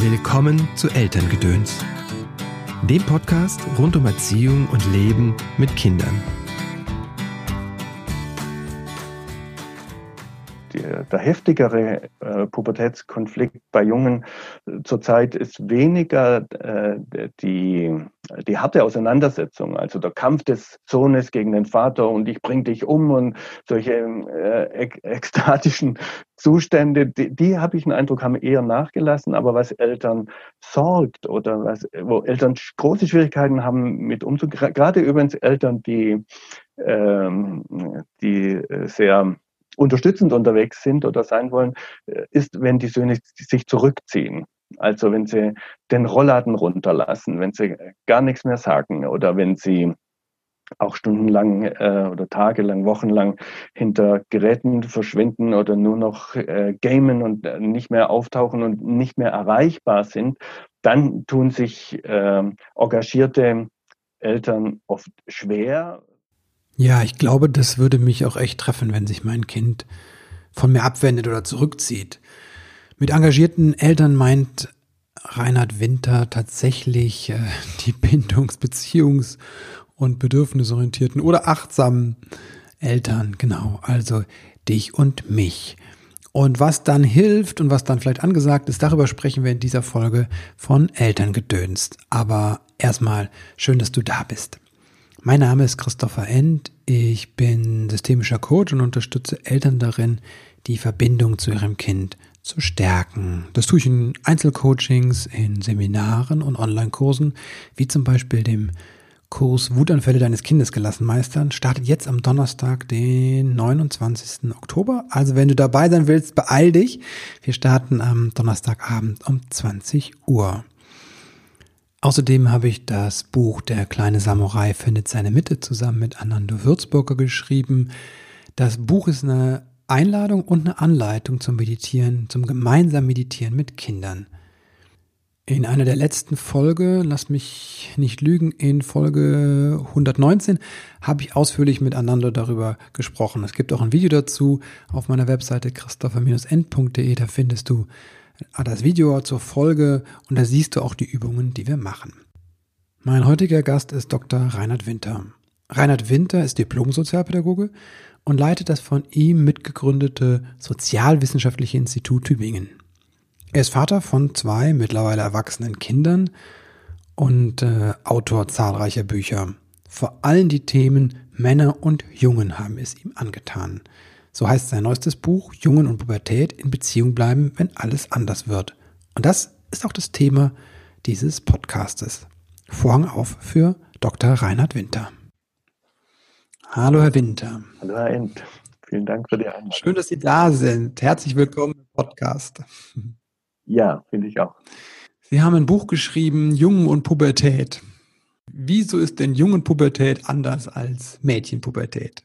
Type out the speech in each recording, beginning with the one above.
Willkommen zu Elterngedöns, dem Podcast rund um Erziehung und Leben mit Kindern. Der, heftigere äh, Pubertätskonflikt bei Jungen äh, zurzeit ist weniger äh, die, die harte Auseinandersetzung, also der Kampf des Sohnes gegen den Vater und ich bring dich um und solche äh, ekstatischen Zustände, die, die habe ich den Eindruck, haben eher nachgelassen, aber was Eltern sorgt oder was, wo Eltern große Schwierigkeiten haben mit umzugehen, gerade übrigens Eltern, die, ähm, die äh, sehr unterstützend unterwegs sind oder sein wollen, äh, ist, wenn die Söhne sich zurückziehen. Also wenn sie den Rollladen runterlassen, wenn sie gar nichts mehr sagen oder wenn sie auch stundenlang äh, oder tagelang, wochenlang hinter Geräten verschwinden oder nur noch äh, gamen und äh, nicht mehr auftauchen und nicht mehr erreichbar sind, dann tun sich äh, engagierte Eltern oft schwer. Ja, ich glaube, das würde mich auch echt treffen, wenn sich mein Kind von mir abwendet oder zurückzieht. Mit engagierten Eltern meint Reinhard Winter tatsächlich äh, die Bindungs-, Beziehungs- und bedürfnisorientierten oder achtsamen Eltern, genau, also dich und mich. Und was dann hilft und was dann vielleicht angesagt ist, darüber sprechen wir in dieser Folge von Elterngedönst. Aber erstmal schön, dass du da bist. Mein Name ist Christopher End. Ich bin systemischer Coach und unterstütze Eltern darin, die Verbindung zu ihrem Kind zu stärken. Das tue ich in Einzelcoachings, in Seminaren und Online-Kursen, wie zum Beispiel dem Kurs Wutanfälle deines Kindes gelassen meistern startet jetzt am Donnerstag, den 29. Oktober. Also wenn du dabei sein willst, beeil dich. Wir starten am Donnerstagabend um 20 Uhr. Außerdem habe ich das Buch Der kleine Samurai findet seine Mitte zusammen mit Anando Würzburger geschrieben. Das Buch ist eine Einladung und eine Anleitung zum Meditieren, zum gemeinsamen Meditieren mit Kindern. In einer der letzten Folge, lass mich nicht lügen, in Folge 119 habe ich ausführlich miteinander darüber gesprochen. Es gibt auch ein Video dazu auf meiner Webseite christopher-end.de. Da findest du das Video zur Folge und da siehst du auch die Übungen, die wir machen. Mein heutiger Gast ist Dr. Reinhard Winter. Reinhard Winter ist Diplom-Sozialpädagoge und leitet das von ihm mitgegründete Sozialwissenschaftliche Institut Tübingen. Er ist Vater von zwei mittlerweile erwachsenen Kindern und äh, Autor zahlreicher Bücher. Vor allem die Themen Männer und Jungen haben es ihm angetan. So heißt sein neuestes Buch Jungen und Pubertät in Beziehung bleiben, wenn alles anders wird. Und das ist auch das Thema dieses Podcastes. Vorhang auf für Dr. Reinhard Winter. Hallo, Herr Winter. Hallo, Herr End. Vielen Dank für die Einladung. Schön, dass Sie da sind. Herzlich willkommen im Podcast. Ja, finde ich auch. Sie haben ein Buch geschrieben, Jungen und Pubertät. Wieso ist denn Jungenpubertät anders als Mädchenpubertät?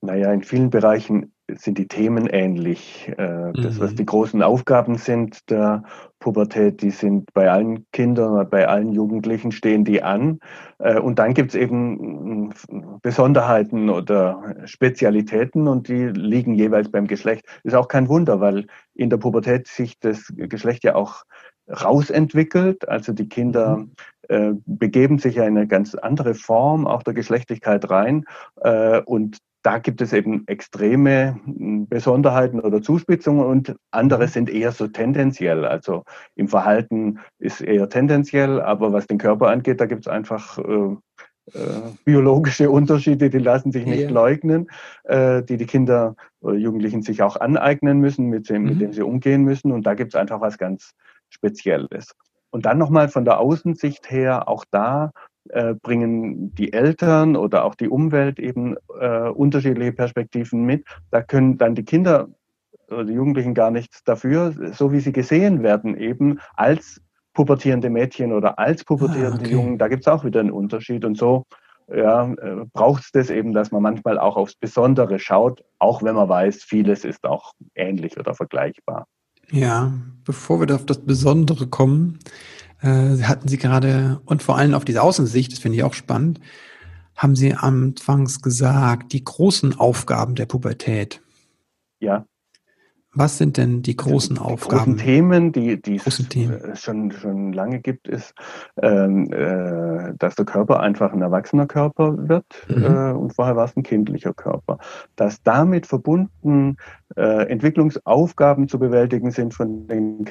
Naja, in vielen Bereichen sind die Themen ähnlich. Äh, das, was mhm. die großen Aufgaben sind der Pubertät, die sind bei allen Kindern, bei allen Jugendlichen stehen die an. Äh, und dann gibt es eben mm, Besonderheiten oder Spezialitäten und die liegen jeweils beim Geschlecht. Ist auch kein Wunder, weil in der Pubertät sich das Geschlecht ja auch rausentwickelt. Also die Kinder mhm. äh, begeben sich ja in eine ganz andere Form auch der Geschlechtlichkeit rein. Äh, und da gibt es eben extreme hm, Besonderheiten oder Zuspitzungen und andere mhm. sind eher so tendenziell. Also im Verhalten ist eher tendenziell, aber was den Körper angeht, da gibt es einfach äh, äh, biologische Unterschiede, die lassen sich nicht ja. leugnen, äh, die die Kinder oder Jugendlichen sich auch aneignen müssen, mit dem, mhm. mit dem sie umgehen müssen. Und da gibt es einfach was ganz Spezielles. Und dann nochmal von der Außensicht her, auch da äh, bringen die Eltern oder auch die Umwelt eben äh, unterschiedliche Perspektiven mit. Da können dann die Kinder oder die Jugendlichen gar nichts dafür, so wie sie gesehen werden, eben als pubertierende Mädchen oder als pubertierende ah, okay. Jungen, da gibt es auch wieder einen Unterschied. Und so ja, äh, braucht es das eben, dass man manchmal auch aufs Besondere schaut, auch wenn man weiß, vieles ist auch ähnlich oder vergleichbar. Ja, bevor wir auf das Besondere kommen, äh, hatten Sie gerade, und vor allem auf diese Außensicht, das finde ich auch spannend, haben Sie anfangs gesagt, die großen Aufgaben der Pubertät. Ja. Was sind denn die großen die, die Aufgaben? Großen Themen, die, die es Themen. schon, schon lange gibt, ist, ähm, äh, dass der Körper einfach ein erwachsener Körper wird mhm. äh, und vorher war es ein kindlicher Körper. Dass damit verbunden äh, Entwicklungsaufgaben zu bewältigen sind von den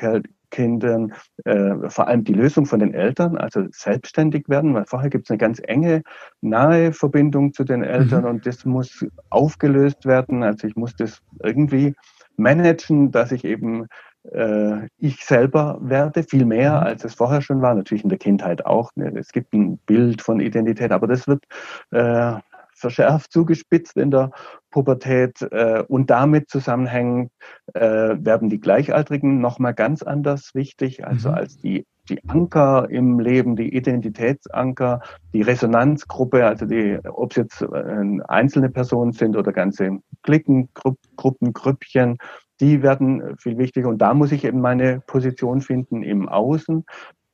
Kindern, äh, vor allem die Lösung von den Eltern, also selbstständig werden, weil vorher gibt es eine ganz enge, nahe Verbindung zu den Eltern mhm. und das muss aufgelöst werden. Also ich muss das irgendwie managen, dass ich eben äh, ich selber werde, viel mehr, mhm. als es vorher schon war. Natürlich in der Kindheit auch. Ne? Es gibt ein Bild von Identität, aber das wird äh, verschärft, zugespitzt in der Pubertät äh, und damit zusammenhängend äh, werden die Gleichaltrigen nochmal ganz anders wichtig, also mhm. als die die Anker im Leben, die Identitätsanker, die Resonanzgruppe, also die, ob es jetzt äh, einzelne Personen sind oder ganze Klicken, Gruppen, Grüppchen, die werden viel wichtiger. Und da muss ich eben meine Position finden im Außen.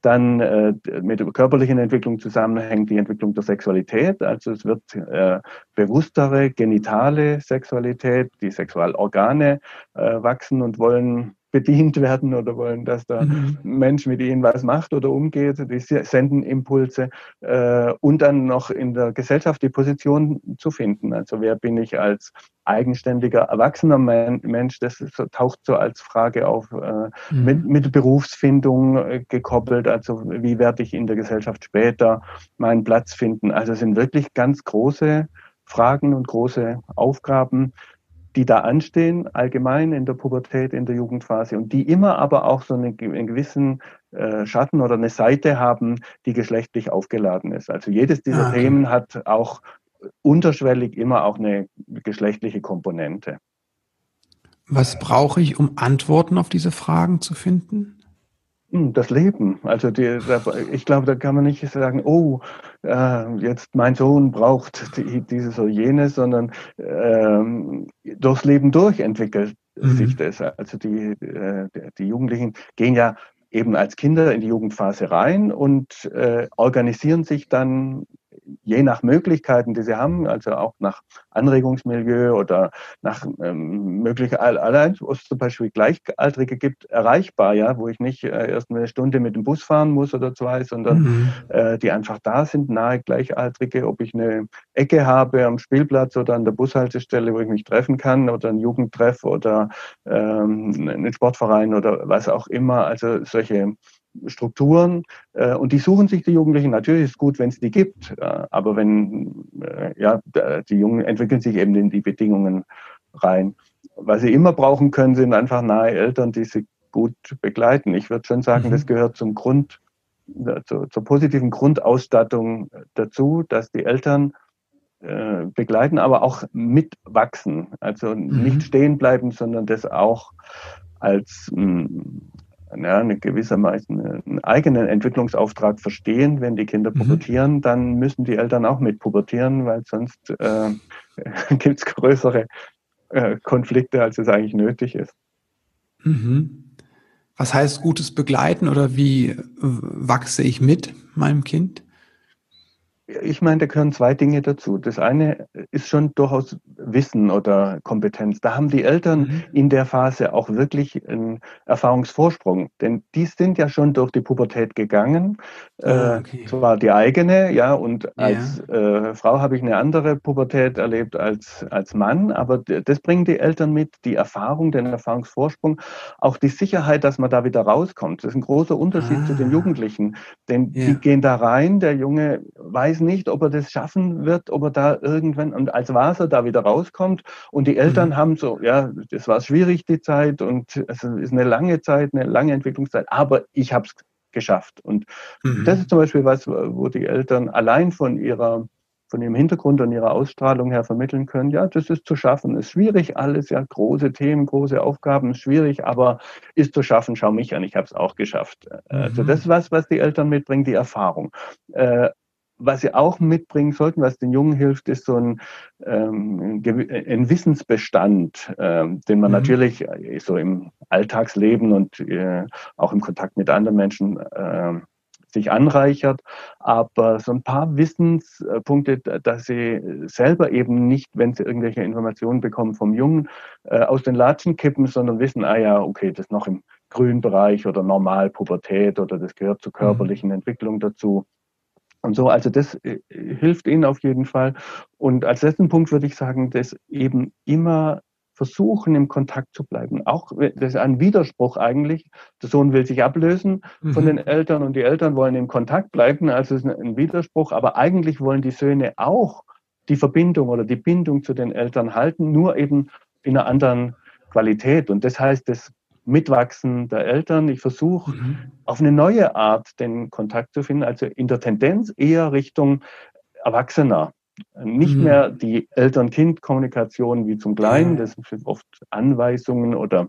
Dann äh, mit der körperlichen Entwicklung zusammenhängt die Entwicklung der Sexualität. Also es wird äh, bewusstere genitale Sexualität, die Sexualorgane äh, wachsen und wollen bedient werden oder wollen, dass der mhm. Mensch mit ihnen was macht oder umgeht. Die senden Impulse äh, und dann noch in der Gesellschaft die Position zu finden. Also wer bin ich als eigenständiger, erwachsener Mensch? Das taucht so als Frage auf, äh, mhm. mit, mit Berufsfindung äh, gekoppelt. Also wie werde ich in der Gesellschaft später meinen Platz finden? Also es sind wirklich ganz große Fragen und große Aufgaben, die da anstehen, allgemein in der Pubertät, in der Jugendphase und die immer aber auch so einen, einen gewissen äh, Schatten oder eine Seite haben, die geschlechtlich aufgeladen ist. Also jedes dieser ah, okay. Themen hat auch unterschwellig immer auch eine geschlechtliche Komponente. Was brauche ich, um Antworten auf diese Fragen zu finden? Hm, das Leben. Also die, ich glaube, da kann man nicht sagen, oh, äh, jetzt mein Sohn braucht die, dieses oder jenes, sondern ähm, durchs Leben durch entwickelt mhm. sich das. Also die, äh, die Jugendlichen gehen ja eben als Kinder in die Jugendphase rein und äh, organisieren sich dann je nach Möglichkeiten, die sie haben, also auch nach Anregungsmilieu oder nach ähm, Möglichkeiten, allein, wo es zum Beispiel Gleichaltrige gibt, erreichbar, ja, wo ich nicht äh, erst eine Stunde mit dem Bus fahren muss oder zwei, sondern mhm. äh, die einfach da sind, nahe Gleichaltrige, ob ich eine Ecke habe am Spielplatz oder an der Bushaltestelle, wo ich mich treffen kann oder ein Jugendtreff oder ähm, einen Sportverein oder was auch immer. Also solche Strukturen äh, und die suchen sich die Jugendlichen. Natürlich ist es gut, wenn es die gibt, äh, aber wenn äh, ja die Jungen entwickeln sich eben in die Bedingungen rein. Was sie immer brauchen können, sind einfach nahe Eltern, die sie gut begleiten. Ich würde schon sagen, mhm. das gehört zum Grund, äh, zur, zur, positiven Grundausstattung dazu, dass die Eltern äh, begleiten, aber auch mitwachsen. Also mhm. nicht stehen bleiben, sondern das auch als mh, mm, ja, eine gewissermaßen einen eigenen Entwicklungsauftrag verstehen. Wenn die Kinder mhm. pubertieren, mhm. dann müssen die Eltern auch mit pubertieren, weil sonst äh, gibt es größere äh, Konflikte, als es eigentlich nötig ist. Mhm. Was heißt gutes Begleiten oder wie wachse ich mit meinem Kind? Ich meine, da gehören zwei Dinge dazu. Das eine ist schon durchaus Wissen oder Kompetenz. Da haben die Eltern mhm. in der Phase auch wirklich einen Erfahrungsvorsprung, denn die sind ja schon durch die Pubertät gegangen. Ah, äh, okay. zwar die eigene, ja, und als ja. äh, Frau habe ich eine andere Pubertät erlebt als, als Mann, aber das bringen die Eltern mit, die Erfahrung, den Erfahrungsvorsprung, auch die Sicherheit, dass man da wieder rauskommt. Das ist ein großer Unterschied ah. zu den ah. Jugendlichen, denn ja. die gehen da rein, der Junge weiß, weiß nicht, ob er das schaffen wird, ob er da irgendwann, und als Wasser da wieder rauskommt. Und die Eltern mhm. haben so, ja, das war schwierig, die Zeit, und es ist eine lange Zeit, eine lange Entwicklungszeit, aber ich habe es geschafft. Und mhm. das ist zum Beispiel was, wo die Eltern allein von ihrer von ihrem Hintergrund und ihrer Ausstrahlung her vermitteln können, ja, das ist zu schaffen, ist schwierig alles, ja, große Themen, große Aufgaben, schwierig, aber ist zu schaffen, schau mich an, ich habe es auch geschafft. Also mhm. Also das ist was, was die Eltern mitbringen, die Erfahrung. Äh, was sie auch mitbringen sollten, was den Jungen hilft, ist so ein, ähm, ein Wissensbestand, ähm, den man mhm. natürlich so im Alltagsleben und äh, auch im Kontakt mit anderen Menschen äh, sich anreichert, aber so ein paar Wissenspunkte, dass sie selber eben nicht, wenn sie irgendwelche Informationen bekommen vom Jungen, äh, aus den Latschen kippen, sondern wissen, ah ja, okay, das ist noch im grünen Bereich oder normal Pubertät oder das gehört zur körperlichen mhm. Entwicklung dazu. Und so, also das äh, hilft ihnen auf jeden Fall. Und als letzten Punkt würde ich sagen, dass eben immer versuchen, im Kontakt zu bleiben. Auch das ist ein Widerspruch eigentlich. Der Sohn will sich ablösen mhm. von den Eltern und die Eltern wollen im Kontakt bleiben. Also es ist ein Widerspruch. Aber eigentlich wollen die Söhne auch die Verbindung oder die Bindung zu den Eltern halten, nur eben in einer anderen Qualität. Und das heißt, das Mitwachsen der Eltern. Ich versuche mhm. auf eine neue Art den Kontakt zu finden, also in der Tendenz eher Richtung Erwachsener. Nicht mhm. mehr die Eltern-Kind-Kommunikation wie zum Kleinen, das sind oft Anweisungen oder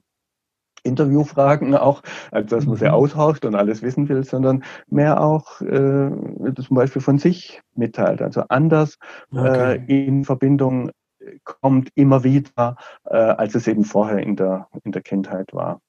Interviewfragen auch, also dass man sie mhm. aushorcht und alles wissen will, sondern mehr auch äh, zum Beispiel von sich mitteilt, also anders okay. äh, in Verbindung kommt immer wieder, äh, als es eben vorher in der, in der Kindheit war.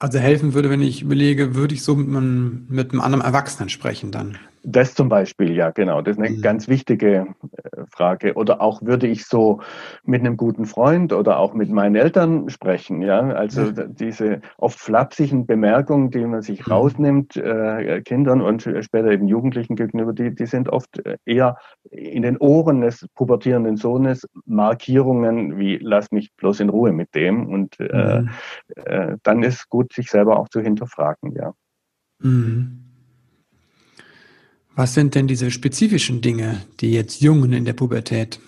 Also helfen würde, wenn ich überlege, würde ich so mit einem, mit einem anderen Erwachsenen sprechen dann? Das zum Beispiel, ja, genau. Das ist eine mhm. ganz wichtige äh, Frage. Oder auch würde ich so mit einem guten Freund oder auch mit meinen Eltern sprechen, ja. Also ja. diese oft flapsigen Bemerkungen, die man sich mhm. rausnimmt, äh, Kindern und später eben Jugendlichen gegenüber, die, die sind oft eher in den Ohren des pubertierenden Sohnes Markierungen wie lass mich bloß in Ruhe mit dem. Und äh, mhm. äh, dann ist gut, sich selber auch zu hinterfragen, ja. Mhm. Was sind denn diese spezifischen Dinge, die jetzt Jungen in der Pubertät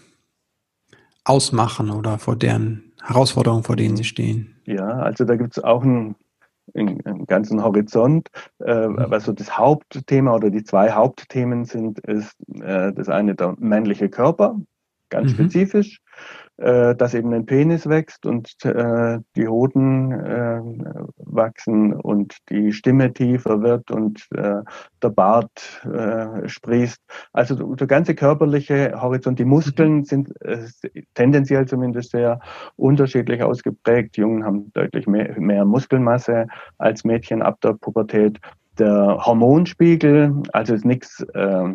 ausmachen oder vor deren Herausforderungen, vor denen sie stehen? Ja, also da gibt es auch einen, einen, ganzen Horizont. Äh, mhm. was so das Hauptthema oder die zwei Hauptthemen sind, ist äh, das eine der männliche Körper, ganz mhm. spezifisch äh, dass eben ein Penis wächst und äh, die Hoden äh, wachsen und die Stimme tiefer wird und äh, der Bart äh, sprießt. Also der ganze körperliche Horizont, die Muskeln mhm. sind äh, tendenziell zumindest sehr unterschiedlich ausgeprägt. Jungen haben deutlich mehr, mehr Muskelmasse als Mädchen ab der Pubertät. Der Hormonspiegel, also ist nichts äh, äh,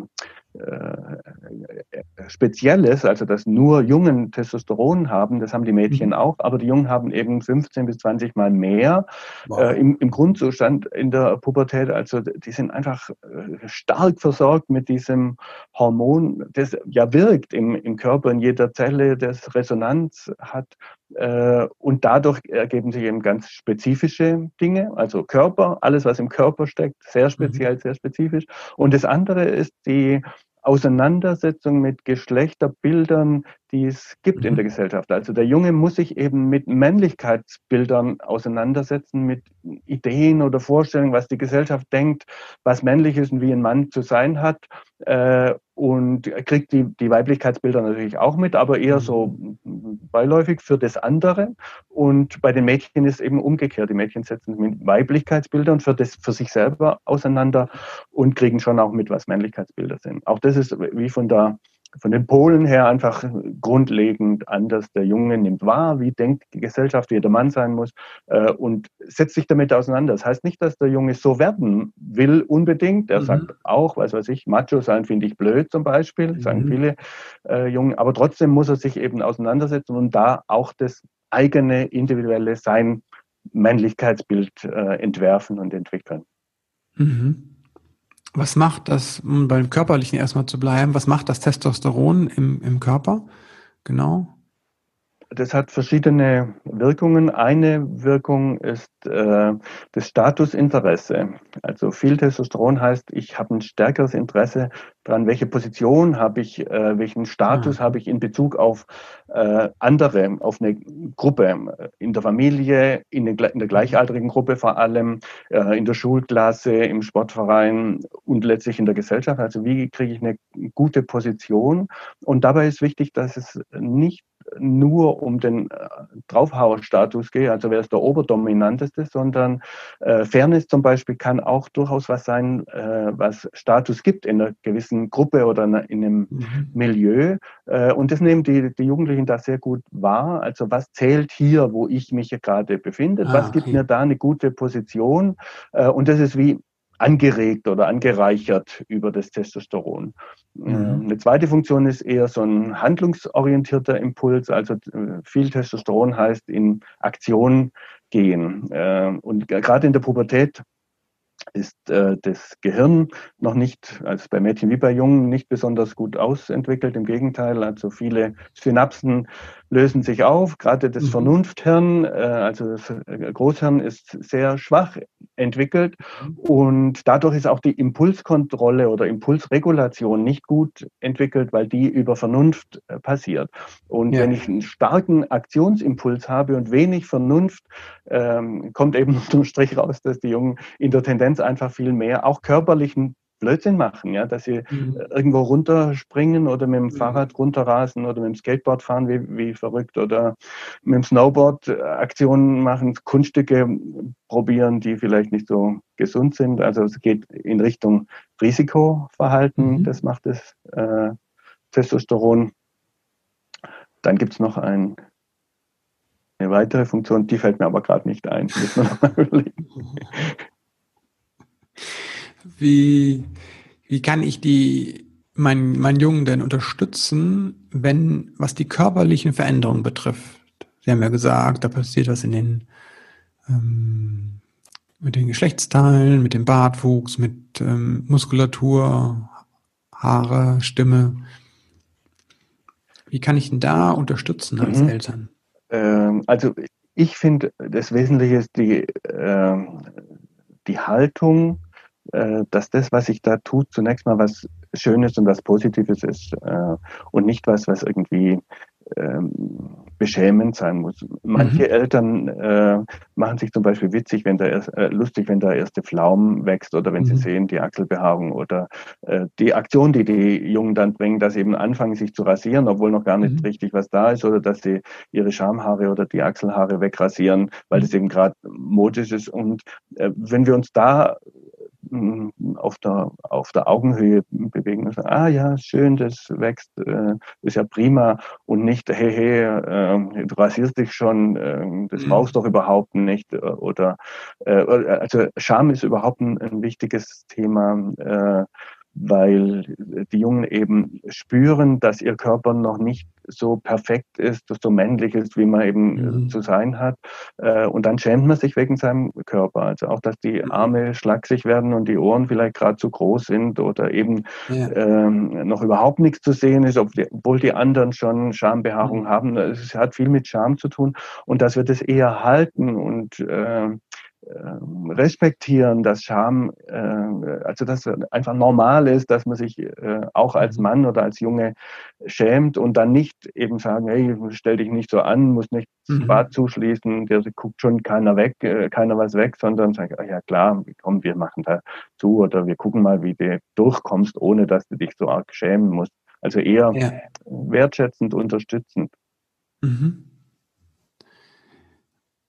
Spezielles, also dass nur Jungen Testosteron haben, das haben die Mädchen mhm. auch, aber die Jungen haben eben 15 bis 20 Mal mehr wow. äh, im, im, Grundzustand in der Pubertät. Also die sind einfach äh, stark versorgt mit diesem Hormon, das ja wirkt im, im Körper, in jeder Zelle, das Resonanz hat. Äh, und dadurch ergeben sich eben ganz spezifische Dinge, also Körper, alles, was im Körper steckt, sehr speziell, mhm. sehr spezifisch. Und das andere ist die Auseinandersetzung mit Geschlechterbildern, die es gibt mhm. in der Gesellschaft. Also der Junge muss sich eben mit Männlichkeitsbildern auseinandersetzen, mit Ideen oder Vorstellungen, was die Gesellschaft denkt, was männlich ist und wie ein Mann zu sein hat. Äh, und kriegt die, die Weiblichkeitsbilder natürlich auch mit, aber eher so mhm. beiläufig für das andere. Und bei den Mädchen ist eben umgekehrt. Die Mädchen setzen sich mit Weiblichkeitsbildern für, das, für sich selber auseinander und kriegen schon auch mit, was Männlichkeitsbilder sind. Auch das ist wie von der von den Polen her einfach grundlegend anders. Der Junge nimmt wahr, wie denkt die Gesellschaft, wie der Mann sein muss äh, und setzt sich damit auseinander. Das heißt nicht, dass der Junge so werden will unbedingt. Er mhm. sagt auch, was weiß ich, Macho sein finde ich blöd zum Beispiel, mhm. sagen viele äh, Jungen. Aber trotzdem muss er sich eben auseinandersetzen und da auch das eigene individuelle Sein, Männlichkeitsbild äh, entwerfen und entwickeln. Mhm. Was macht das, um beim Körperlichen erstmal zu bleiben, was macht das Testosteron im, im Körper? Genau. Das hat verschiedene Wirkungen. Eine Wirkung ist äh, das Statusinteresse. Also viel Testosteron heißt, ich habe ein stärkeres Interesse daran, welche Position habe ich, äh, welchen Status ah. habe ich in Bezug auf äh, andere, auf eine Gruppe, in der Familie, in, den, in der gleichaltrigen Gruppe vor allem, äh, in der Schulklasse, im Sportverein und letztlich in der Gesellschaft. Also wie kriege ich eine gute Position? Und dabei ist wichtig, dass es nicht nur um den äh, Draufhauerstatus geht, also wer ist der Oberdominanteste, sondern äh, Fairness zum Beispiel kann auch durchaus was sein, äh, was Status gibt in einer gewissen Gruppe oder in einem mhm. Milieu. Äh, und das nehmen die, die Jugendlichen da sehr gut wahr. Also was zählt hier, wo ich mich gerade befinde? Ah, was gibt mir da eine gute Position? Äh, und das ist wie angeregt oder angereichert über das Testosteron. Mhm. Eine zweite Funktion ist eher so ein handlungsorientierter Impuls. Also äh, viel Testosteron heißt in Aktion gehen. Ähm, und gerade in der Pubertät ist äh, das Gehirn noch nicht, also bei Mädchen wie bei Jungen, nicht besonders gut ausentwickelt. Im Gegenteil, also viele Synapsen lösen sich auf. Gerade das mhm. Vernunfthirn, äh, also das äh, Großhirn, ist sehr schwach entwickelt mhm. und dadurch ist auch die Impulskontrolle oder Impulsregulation nicht gut entwickelt, weil die über Vernunft äh, passiert. Und ja. wenn ich einen starken Aktionsimpuls habe und wenig Vernunft, ähm, kommt eben unterm Strich raus, dass die Jungen in der Tendenz einfach viel mehr auch körperlichen Blödsinn machen, ja, dass sie mhm. irgendwo runterspringen oder mit dem mhm. Fahrrad runterrasen oder mit dem Skateboard fahren wie, wie verrückt oder mit dem Snowboard Aktionen machen, Kunststücke probieren, die vielleicht nicht so gesund sind. Also es geht in Richtung Risikoverhalten, mhm. das macht das äh, Testosteron. Dann gibt es noch ein, eine weitere Funktion, die fällt mir aber gerade nicht ein. Müssen wir nochmal überlegen. Wie, wie kann ich die, mein, mein Jungen denn unterstützen, wenn, was die körperlichen Veränderungen betrifft? Sie haben ja gesagt, da passiert was in den, ähm, mit den Geschlechtsteilen, mit dem Bartwuchs, mit ähm, Muskulatur, Haare, Stimme. Wie kann ich denn da unterstützen als mhm. Eltern? Ähm, also ich finde, das Wesentliche ist die, äh, die Haltung äh, dass das, was ich da tut, zunächst mal was Schönes und was Positives ist äh, und nicht was, was irgendwie ähm, beschämend sein muss. Manche mhm. Eltern äh, machen sich zum Beispiel witzig, wenn der erst, äh, lustig, wenn der erste Pflaum wächst oder wenn mhm. sie sehen die Achselbehaarung oder äh, die Aktion, die die Jungen dann bringen, dass sie eben anfangen, sich zu rasieren, obwohl noch gar nicht mhm. richtig was da ist oder dass sie ihre Schamhaare oder die Achselhaare wegrasieren, weil das eben gerade modisch ist. Und wenn wir uns da auf der, auf der Augenhöhe bewegen und sagen, ah ja, schön, das wächst, äh, ist ja prima und nicht, hey, hey, äh, du rasierst dich schon, äh, das mhm. brauchst du doch überhaupt nicht äh, oder äh, also Scham ist überhaupt ein, ein wichtiges Thema. Äh, weil die Jungen eben spüren, dass ihr Körper noch nicht so perfekt ist, so männlich ist, wie man eben mhm. zu sein hat. Äh, und dann schämt man sich wegen seinem Körper. Also auch, dass die mhm. Arme schlaksig werden und die Ohren vielleicht gerade zu groß sind oder eben ja. ähm, noch überhaupt nichts zu sehen ist, obwohl die anderen schon Schambehaarung mhm. haben. Es hat viel mit Scham zu tun und dass wir das eher halten und äh, ähm, respektieren, dass Scham, äh, also dass einfach normal ist, dass man sich äh, auch als mhm. Mann oder als Junge schämt und dann nicht eben sagen, hey, stell dich nicht so an, muss nicht das mhm. Bad zuschließen, der guckt schon keiner weg, äh, keiner was weg, sondern sagt, ah ja klar, komm, wir machen da zu oder wir gucken mal, wie du durchkommst, ohne dass du dich so arg schämen musst. Also eher ja. wertschätzend, unterstützend. Mhm.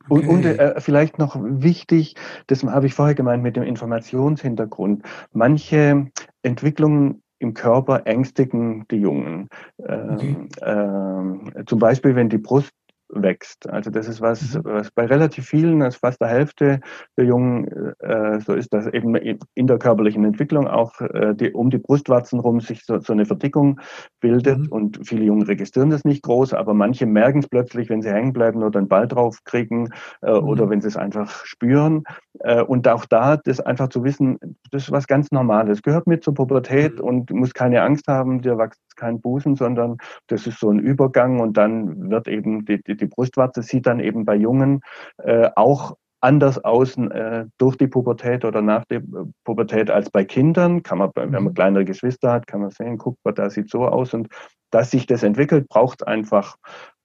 Okay. Und, und äh, vielleicht noch wichtig, das habe ich vorher gemeint mit dem Informationshintergrund. Manche Entwicklungen im Körper ängstigen die Jungen. Ähm, okay. äh, zum Beispiel, wenn die Brust wächst. Also das ist was, mhm. was bei relativ vielen, also fast der Hälfte der Jungen äh, so ist, dass eben in der körperlichen Entwicklung auch äh, die, um die Brustwarzen rum sich so, so eine Verdickung bildet mhm. und viele Jungen registrieren das nicht groß, aber manche merken es plötzlich, wenn sie hängen bleiben oder einen Ball drauf kriegen äh, mhm. oder wenn sie es einfach spüren. Äh, und auch da das einfach zu wissen, das ist was ganz Normales, gehört mit zur Pubertät mhm. und muss keine Angst haben, dir wächst kein Busen, sondern das ist so ein Übergang und dann wird eben die, die, die Brustwarze sieht dann eben bei Jungen äh, auch anders aus äh, durch die Pubertät oder nach der Pubertät als bei Kindern. Kann man, wenn man mhm. kleinere Geschwister hat, kann man sehen, guckt mal, da sieht so aus. Und dass sich das entwickelt, braucht einfach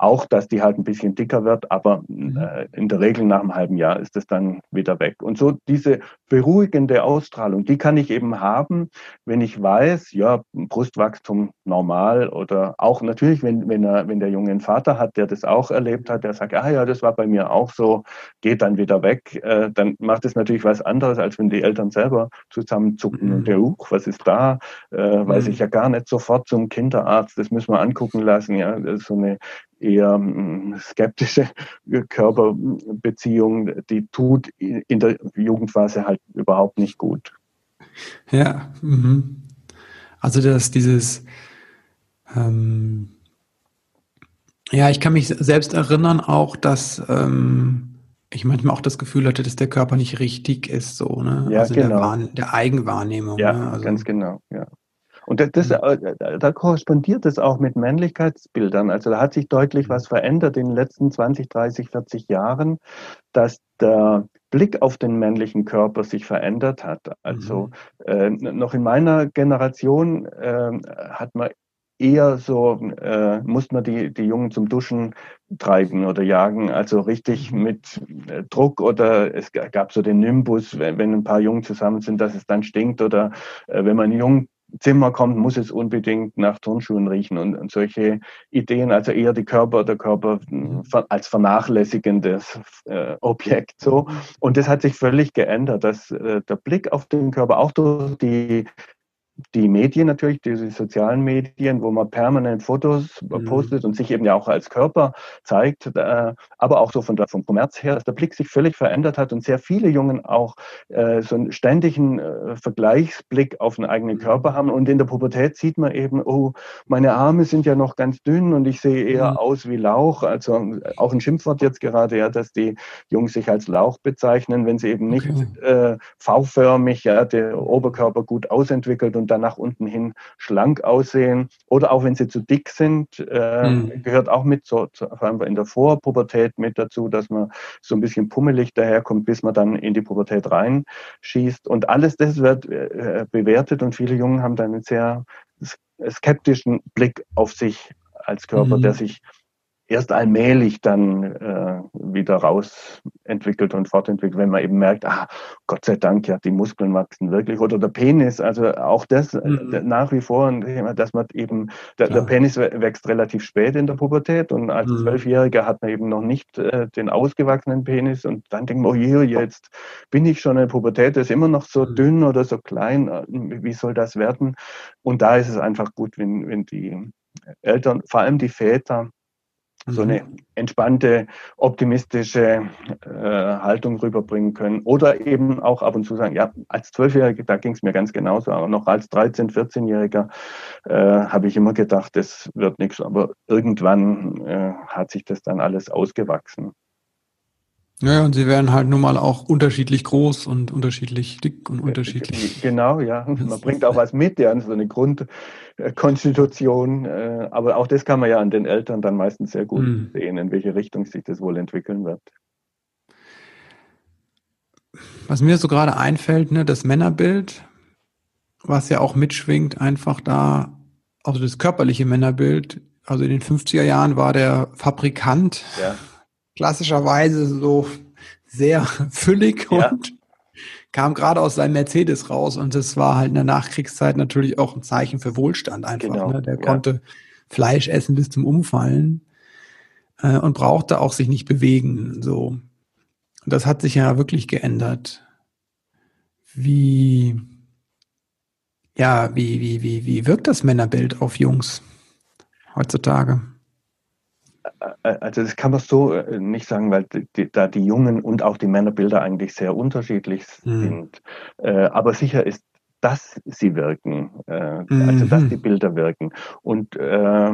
auch, dass die halt ein bisschen dicker wird, aber mhm. äh, in der Regel nach einem halben Jahr ist es dann wieder weg. Und so diese beruhigende Ausstrahlung, die kann ich eben haben, wenn ich weiß, ja, Brustwachstum normal oder auch natürlich, wenn, wenn, er, wenn der Junge einen Vater hat, der das auch erlebt hat, der sagt, ah ja, das war bei mir auch so, geht dann wieder weg, äh, dann macht es natürlich was anderes, als wenn die Eltern selber zusammenzucken mhm. und der, uh, was ist da, äh, weiß mhm. ich ja gar nicht sofort zum Kinderarzt, das müssen wir angucken lassen, ja, das ist so eine eher hm, skeptische Körperbeziehung, die tut in der Jugendphase halt überhaupt nicht gut. Ja, mhm. also dass dieses, ähm, ja, ich kann mich selbst erinnern auch, dass ähm, ich manchmal auch das Gefühl hatte, dass der Körper nicht richtig ist, so, ne? Ja, also genau. der, der Eigenwahrnehmung. Ja, ne? also, ganz genau, ja. Und das, das, äh, da korrespondiert es auch mit Männlichkeitsbildern. Also da hat sich deutlich was verändert in den letzten 20, 30, 40 Jahren, dass der Blick auf den männlichen Körper sich verändert hat. Also mhm. äh, noch in meiner Generation äh, hat man eher so, äh, musste man die, die Jungen zum Duschen treiben oder jagen, also richtig mhm. mit äh, Druck oder es gab so den Nimbus, wenn, wenn ein paar Jungen zusammen sind, dass es dann stinkt oder äh, wenn man einen Jungen Zimmer kommt, muss es unbedingt nach Turnschuhen riechen und, und solche Ideen, also eher die Körper, der Körper mhm. als vernachlässigendes äh, Objekt so. Und das hat sich völlig geändert, dass äh, der Blick auf den Körper auch durch die die Medien natürlich, diese sozialen Medien, wo man permanent Fotos mhm. postet und sich eben ja auch als Körper zeigt, äh, aber auch so von vom Kommerz her, dass der Blick sich völlig verändert hat und sehr viele Jungen auch äh, so einen ständigen äh, Vergleichsblick auf den eigenen Körper mhm. haben. Und in der Pubertät sieht man eben, oh, meine Arme sind ja noch ganz dünn und ich sehe eher mhm. aus wie Lauch. Also auch ein Schimpfwort jetzt gerade, ja, dass die Jungs sich als Lauch bezeichnen, wenn sie eben nicht okay. äh, V-förmig, ja, der Oberkörper gut ausentwickelt und dann nach unten hin schlank aussehen. Oder auch wenn sie zu dick sind, äh, mhm. gehört auch mit, so, vor allem in der Vorpubertät mit dazu, dass man so ein bisschen pummelig daherkommt, bis man dann in die Pubertät reinschießt. Und alles das wird äh, bewertet und viele Jungen haben dann einen sehr skeptischen Blick auf sich als Körper, mhm. der sich erst allmählich dann äh, wieder rausentwickelt und fortentwickelt, wenn man eben merkt, ah, Gott sei Dank, ja, die Muskeln wachsen wirklich. Oder der Penis, also auch das äh, mhm. nach wie vor, dass man eben, der, der, Penis wächst relativ spät in der Pubertät und als mhm. Zwölfjähriger hat man eben noch nicht äh, den ausgewachsenen Penis und dann denkt man, oh je, jetzt bin ich schon in der Pubertät, das ist immer noch so mhm. dünn oder so klein, äh, wie soll das werden? Und da ist es einfach gut, wenn, wenn die Eltern, vor allem die Väter, so eine mhm. entspannte, optimistische äh, Haltung rüberbringen können. Oder eben auch ab und zu sagen, ja, als Zwölfjähriger, da ging es mir ganz genauso, aber noch als 13-, 14-Jähriger äh, habe ich immer gedacht, das wird nichts. Aber irgendwann äh, hat sich das dann alles ausgewachsen. Ja, und sie werden halt nun mal auch unterschiedlich groß und unterschiedlich dick und unterschiedlich. Genau, ja. Man bringt auch was mit, ja, so eine Grundkonstitution. Äh, aber auch das kann man ja an den Eltern dann meistens sehr gut mhm. sehen, in welche Richtung sich das wohl entwickeln wird. Was mir so gerade einfällt, ne, das Männerbild, was ja auch mitschwingt, einfach da, also das körperliche Männerbild. Also in den 50er Jahren war der Fabrikant. Ja klassischerweise so sehr füllig ja. und kam gerade aus seinem Mercedes raus und das war halt in der Nachkriegszeit natürlich auch ein Zeichen für Wohlstand einfach. Genau. Ne? Der ja. konnte Fleisch essen bis zum Umfallen äh, und brauchte auch sich nicht bewegen. So, und das hat sich ja wirklich geändert. Wie ja, wie wie wie wie wirkt das Männerbild auf Jungs heutzutage? Also das kann man so äh, nicht sagen, weil die, da die Jungen und auch die Männerbilder eigentlich sehr unterschiedlich mhm. sind. Mhm. aber sicher ist, dass sie wirken, äh, mhm. also dass die Bilder wirken. Und äh,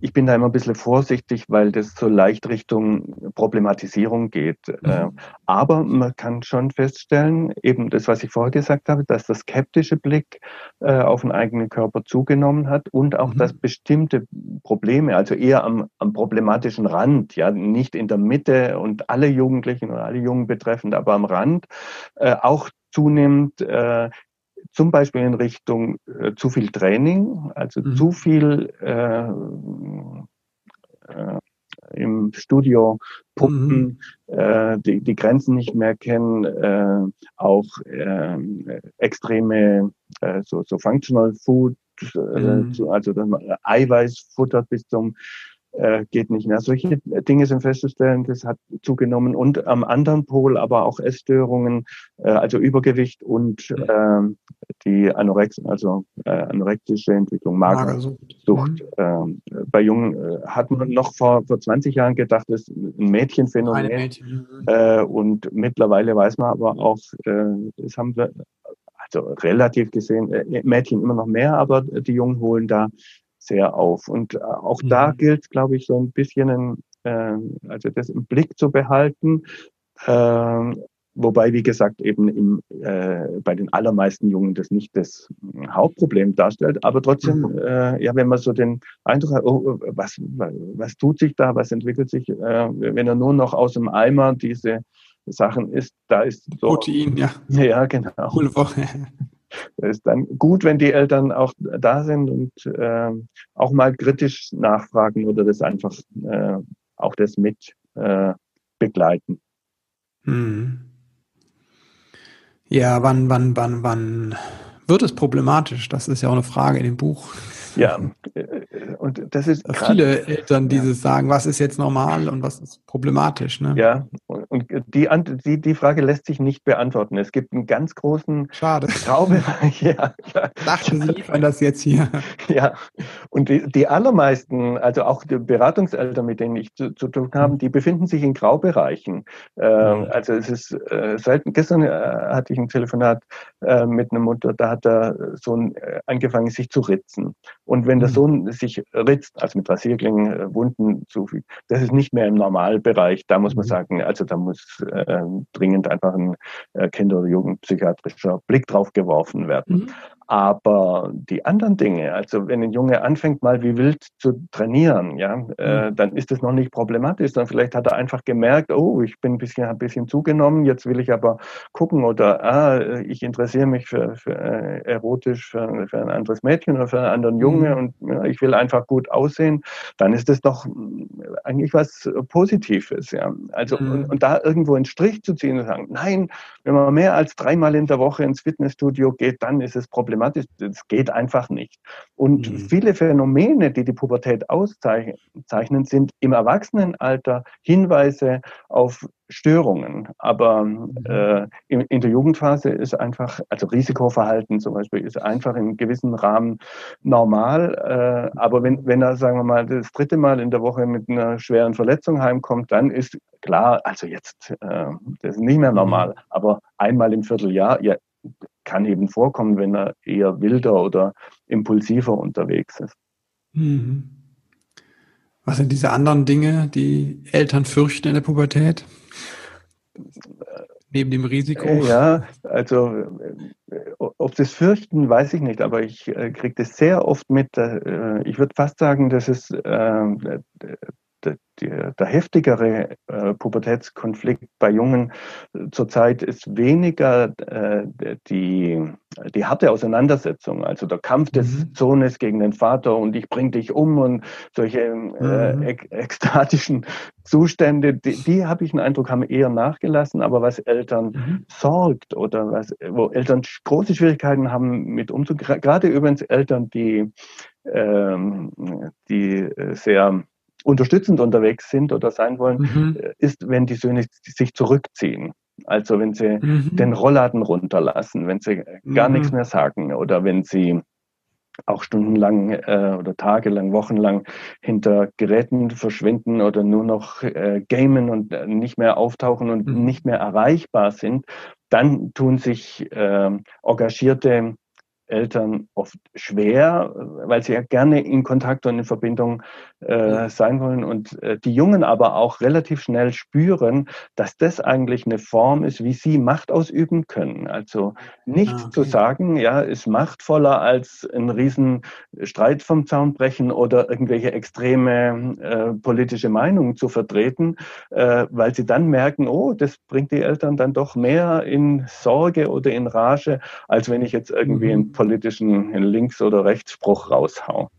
ich bin da immer ein bisschen vorsichtig, weil das so leicht Richtung Problematisierung geht. Mhm. Äh, aber man kann schon feststellen, eben das, was ich vorher gesagt habe, dass der skeptische Blick äh, auf den eigenen Körper zugenommen hat und auch, mhm. dass bestimmte Probleme, also eher am, am problematischen Rand, ja, nicht in der Mitte und alle Jugendlichen oder alle Jungen betreffend, aber am Rand, äh, auch zunehmend äh, zum Beispiel in Richtung äh, zu viel Training, also mhm. zu viel äh, äh, im Studio pumpen, mhm. äh, die, die Grenzen nicht mehr kennen, äh, auch äh, extreme äh, so, so Functional Food, äh, mhm. also Eiweißfutter bis zum äh, geht nicht mehr. Solche Dinge sind festzustellen, das hat zugenommen und am anderen Pol aber auch Essstörungen, äh, also Übergewicht und äh, die Anorexien, also äh, anorektische Entwicklung, Magersucht. Mhm. Ähm, bei Jungen äh, hat man noch vor, vor 20 Jahren gedacht, das ist ein Mädchenphänomen. Mädchen. Mhm. Äh, und mittlerweile weiß man aber auch, äh, das haben wir also relativ gesehen, äh, Mädchen immer noch mehr, aber die Jungen holen da sehr auf. Und äh, auch mhm. da gilt, glaube ich, so ein bisschen, ein, äh, also das im Blick zu behalten. Äh, wobei, wie gesagt, eben im, äh, bei den allermeisten Jungen das nicht das Hauptproblem darstellt. Aber trotzdem, mhm. äh, ja, wenn man so den Eindruck hat, oh, was, was tut sich da, was entwickelt sich, äh, wenn er nur noch aus dem Eimer diese Sachen isst, da ist so. Protein, ja. Ja, genau. Es ist dann gut, wenn die Eltern auch da sind und äh, auch mal kritisch nachfragen oder das einfach äh, auch das mit äh, begleiten. Hm. Ja, wann, wann, wann, wann wird es problematisch? Das ist ja auch eine Frage in dem Buch. Ja, und das ist. Viele Eltern dieses sagen, was ist jetzt normal und was ist problematisch. Ne? Ja, und die, die, die Frage lässt sich nicht beantworten. Es gibt einen ganz großen Schade. Graubereich. ja, ja. Dachten Sie liefern das jetzt hier. Ja, und die, die allermeisten, also auch die Beratungseltern, mit denen ich zu, zu tun habe, die befinden sich in Graubereichen. Ähm, also es ist äh, selten, gestern äh, hatte ich ein Telefonat äh, mit einer Mutter, da hat der Sohn äh, angefangen, sich zu ritzen. Und wenn der mhm. Sohn sich ritzt, also mit Rasierklingen äh, Wunden zufügt, das ist nicht mehr im Normalbereich. Da muss man mhm. sagen, also da muss äh, dringend einfach ein äh, Kinder- oder Jugendpsychiatrischer Blick drauf geworfen werden. Mhm. Aber die anderen Dinge, also wenn ein Junge anfängt, mal wie wild zu trainieren, ja, äh, mhm. dann ist das noch nicht problematisch, sondern vielleicht hat er einfach gemerkt, oh, ich bin ein bisschen, ein bisschen zugenommen, jetzt will ich aber gucken oder ah, ich interessiere mich für, für äh, erotisch für, für, ein anderes Mädchen oder für einen anderen Junge mhm. und ja, ich will einfach gut aussehen, dann ist das doch eigentlich was Positives, ja. Also mhm. und, und, da irgendwo einen Strich zu ziehen und sagen, nein, wenn man mehr als dreimal in der Woche ins Fitnessstudio geht, dann ist es problematisch problematisch. Das geht einfach nicht. Und mhm. viele Phänomene, die die Pubertät auszeichnen, sind im Erwachsenenalter Hinweise auf Störungen. Aber mhm. äh, in, in, der Jugendphase ist einfach, also Risikoverhalten zum Beispiel, ist einfach in gewissem Rahmen normal. Äh, aber wenn, wenn er, sagen wir mal, das dritte Mal in der Woche mit einer schweren Verletzung heimkommt, dann ist klar, also jetzt, äh, das ist nicht mehr normal. Mhm. Aber einmal im Vierteljahr, ja, kann eben vorkommen, wenn er eher wilder oder impulsiver unterwegs ist. Mhm. Was sind diese anderen Dinge, die Eltern fürchten in der Pubertät? Neben dem Risiko? Äh, ja, also äh, ob sie es fürchten, weiß ich nicht, aber ich äh, kriege das sehr oft mit. ich würde fast sagen, dass es der, der heftigere äh, Pubertätskonflikt bei Jungen äh, zurzeit ist weniger äh, die, die harte Auseinandersetzung, also der Kampf des mhm. Sohnes gegen den Vater und ich bring dich um und solche äh, mhm. ek ekstatischen Zustände, die, die habe ich den Eindruck, haben eher nachgelassen, aber was Eltern mhm. sorgt oder was, wo Eltern große Schwierigkeiten haben mit umzugehen, gerade übrigens Eltern, die, ähm, die äh, sehr unterstützend unterwegs sind oder sein wollen, mhm. Äh, ist, wenn die Söhne sich zurückziehen. Also wenn sie mhm. den Rollladen runterlassen, wenn sie gar mhm. nichts mehr sagen oder wenn sie auch stundenlang äh, oder tagelang, wochenlang hinter Geräten verschwinden oder nur noch äh, gamen und äh, nicht mehr auftauchen und mhm. nicht mehr erreichbar sind, dann tun sich äh, engagierte Eltern oft schwer, weil sie ja gerne in Kontakt und in Verbindung äh, sein wollen und äh, die Jungen aber auch relativ schnell spüren, dass das eigentlich eine Form ist, wie sie Macht ausüben können. Also nicht ah, okay. zu sagen, ja, ist machtvoller als ein riesen Streit vom Zaun brechen oder irgendwelche extreme äh, politische Meinungen zu vertreten, äh, weil sie dann merken, oh, das bringt die Eltern dann doch mehr in Sorge oder in Rage, als wenn ich jetzt irgendwie mhm. ein politischen Links- oder Rechtsspruch raushau.